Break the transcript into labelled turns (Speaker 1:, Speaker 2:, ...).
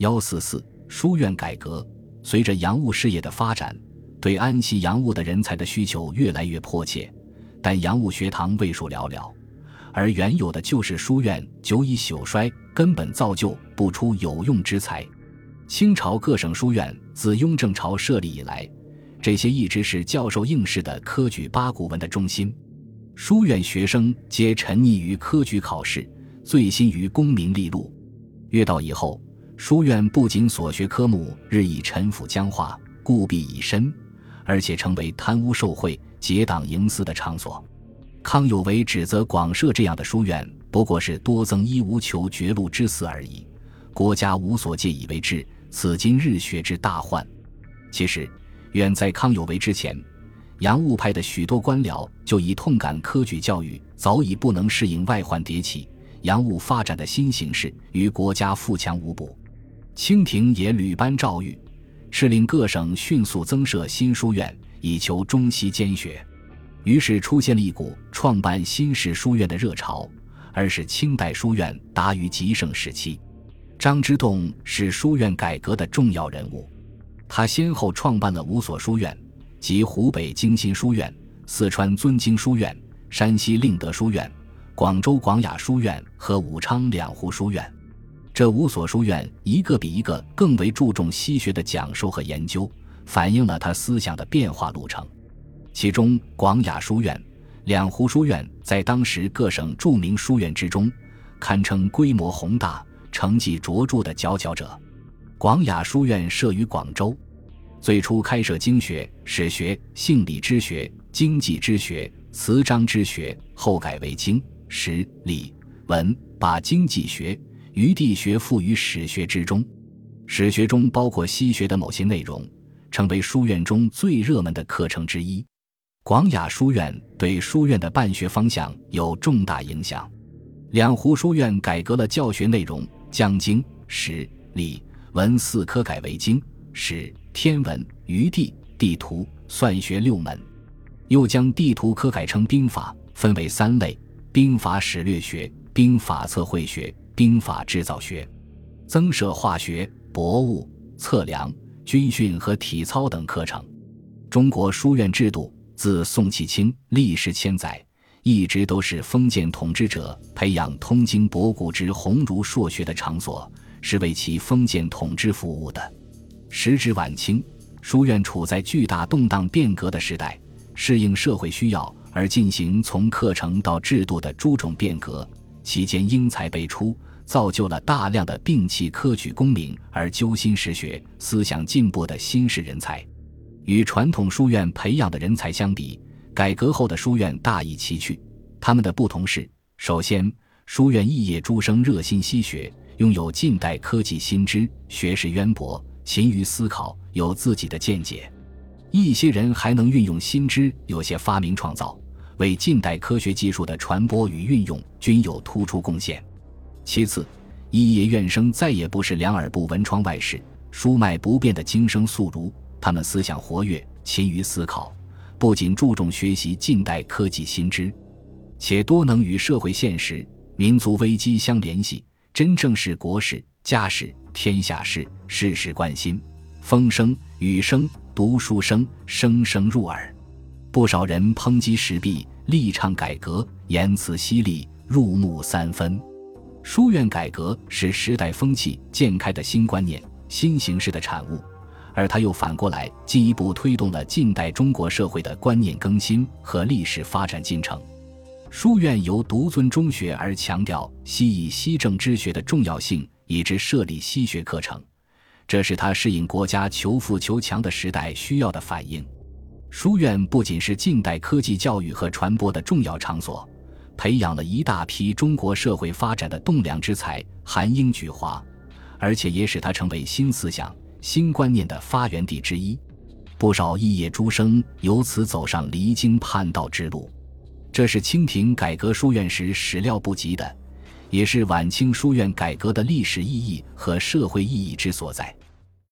Speaker 1: 幺四四书院改革，随着洋务事业的发展，对安西洋务的人才的需求越来越迫切，但洋务学堂位数寥寥，而原有的旧式书院久已朽衰，根本造就不出有用之才。清朝各省书院自雍正朝设立以来，这些一直是教授应试的科举八股文的中心。书院学生皆沉溺于科举考试，醉心于功名利禄。越到以后，书院不仅所学科目日益陈腐僵化、固闭已深，而且成为贪污受贿、结党营私的场所。康有为指责广设这样的书院，不过是多增一无求绝路之死而已。国家无所借以为治，此今日学之大患。其实，远在康有为之前，洋务派的许多官僚就已痛感科举教育早已不能适应外患迭起、洋务发展的新形势，与国家富强无补。清廷也屡颁诏谕，敕令各省迅速增设新书院，以求中西兼学。于是出现了一股创办新式书院的热潮，而是清代书院达于极盛时期。张之洞是书院改革的重要人物，他先后创办了五所书院，即湖北经新书院、四川尊经书院、山西令德书院、广州广雅书院和武昌两湖书院。这五所书院一个比一个更为注重西学的讲授和研究，反映了他思想的变化路程。其中，广雅书院、两湖书院在当时各省著名书院之中，堪称规模宏大、成绩卓著的佼佼者。广雅书院设于广州，最初开设经学、史学、性理之学、经济之学、词章之学，后改为经、史、理、文，把经济学。余地学附于史学之中，史学中包括西学的某些内容，成为书院中最热门的课程之一。广雅书院对书院的办学方向有重大影响。两湖书院改革了教学内容，将经、史、理、文四科改为经、史、天文、余地、地图、算学六门，又将地图科改成兵法，分为三类：兵法史略学、兵法测绘学。兵法制造学，增设化学、博物、测量、军训和体操等课程。中国书院制度自宋启清历时千载，一直都是封建统治者培养通经博古之鸿儒硕学的场所，是为其封建统治服务的。时至晚清，书院处在巨大动荡变革的时代，适应社会需要而进行从课程到制度的诸种变革，期间英才辈出。造就了大量的摒弃科举功名而究心实学、思想进步的新式人才。与传统书院培养的人才相比，改革后的书院大异其趣。他们的不同是：首先，书院肄业诸生热心西学，拥有近代科技新知，学识渊博，勤于思考，有自己的见解。一些人还能运用新知，有些发明创造，为近代科学技术的传播与运用均有突出贡献。其次，一叶院生再也不是两耳不闻窗外事、书脉不变的经生宿儒，他们思想活跃，勤于思考，不仅注重学习近代科技新知，且多能与社会现实、民族危机相联系，真正是国事、家事、天下事，事事关心。风声、雨声、读书声，声声入耳。不少人抨击时弊，力倡改革，言辞犀利，入木三分。书院改革是时代风气渐开的新观念、新形式的产物，而它又反过来进一步推动了近代中国社会的观念更新和历史发展进程。书院由独尊中学而强调西以西政之学的重要性，以致设立西学课程，这是他适应国家求富求强的时代需要的反应。书院不仅是近代科技教育和传播的重要场所。培养了一大批中国社会发展的栋梁之才，含英举华，而且也使他成为新思想、新观念的发源地之一。不少肄业诸生由此走上离经叛道之路，这是清廷改革书院时始料不及的，也是晚清书院改革的历史意义和社会意义之所在。